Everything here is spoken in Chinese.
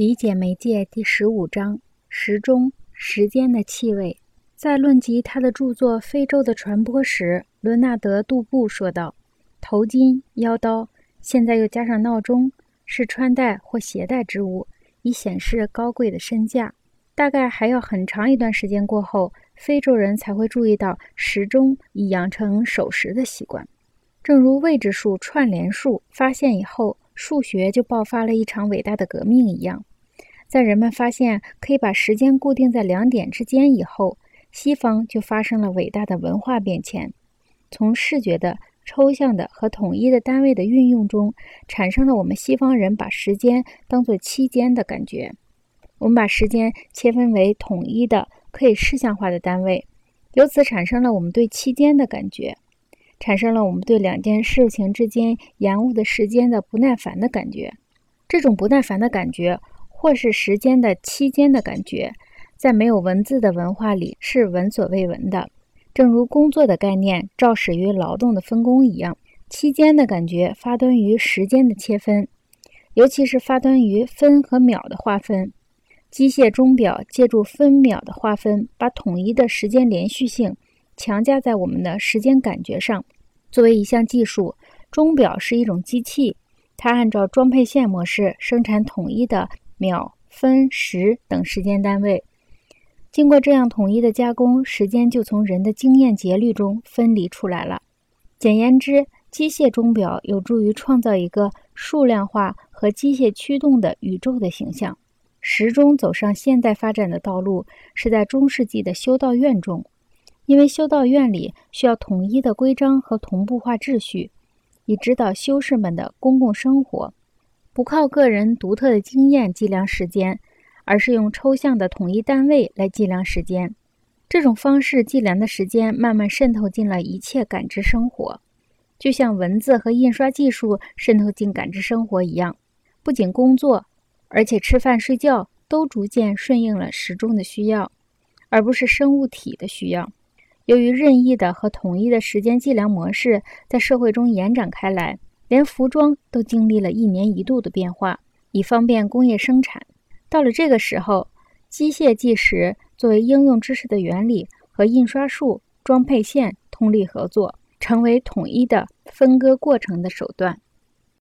理解媒介第十五章时钟时间的气味。在论及他的著作《非洲的传播》时，伦纳德·杜布说道：“头巾、腰刀，现在又加上闹钟，是穿戴或携带之物，以显示高贵的身价。大概还要很长一段时间过后，非洲人才会注意到时钟已养成守时的习惯。正如位置数串联数发现以后，数学就爆发了一场伟大的革命一样。”在人们发现可以把时间固定在两点之间以后，西方就发生了伟大的文化变迁。从视觉的、抽象的和统一的单位的运用中，产生了我们西方人把时间当作期间的感觉。我们把时间切分为统一的、可以视象化的单位，由此产生了我们对期间的感觉，产生了我们对两件事情之间延误的时间的不耐烦的感觉。这种不耐烦的感觉。或是时间的期间的感觉，在没有文字的文化里是闻所未闻的。正如工作的概念肇始于劳动的分工一样，期间的感觉发端于时间的切分，尤其是发端于分和秒的划分。机械钟表借助分秒的划分，把统一的时间连续性强加在我们的时间感觉上。作为一项技术，钟表是一种机器，它按照装配线模式生产统一的。秒、分、时等时间单位，经过这样统一的加工，时间就从人的经验节律中分离出来了。简言之，机械钟表有助于创造一个数量化和机械驱动的宇宙的形象。时钟走上现代发展的道路，是在中世纪的修道院中，因为修道院里需要统一的规章和同步化秩序，以指导修士们的公共生活。不靠个人独特的经验计量时间，而是用抽象的统一单位来计量时间。这种方式计量的时间慢慢渗透进了一切感知生活，就像文字和印刷技术渗透进感知生活一样。不仅工作，而且吃饭睡觉都逐渐顺应了时钟的需要，而不是生物体的需要。由于任意的和统一的时间计量模式在社会中延展开来。连服装都经历了一年一度的变化，以方便工业生产。到了这个时候，机械计时作为应用知识的原理和印刷术、装配线通力合作，成为统一的分割过程的手段。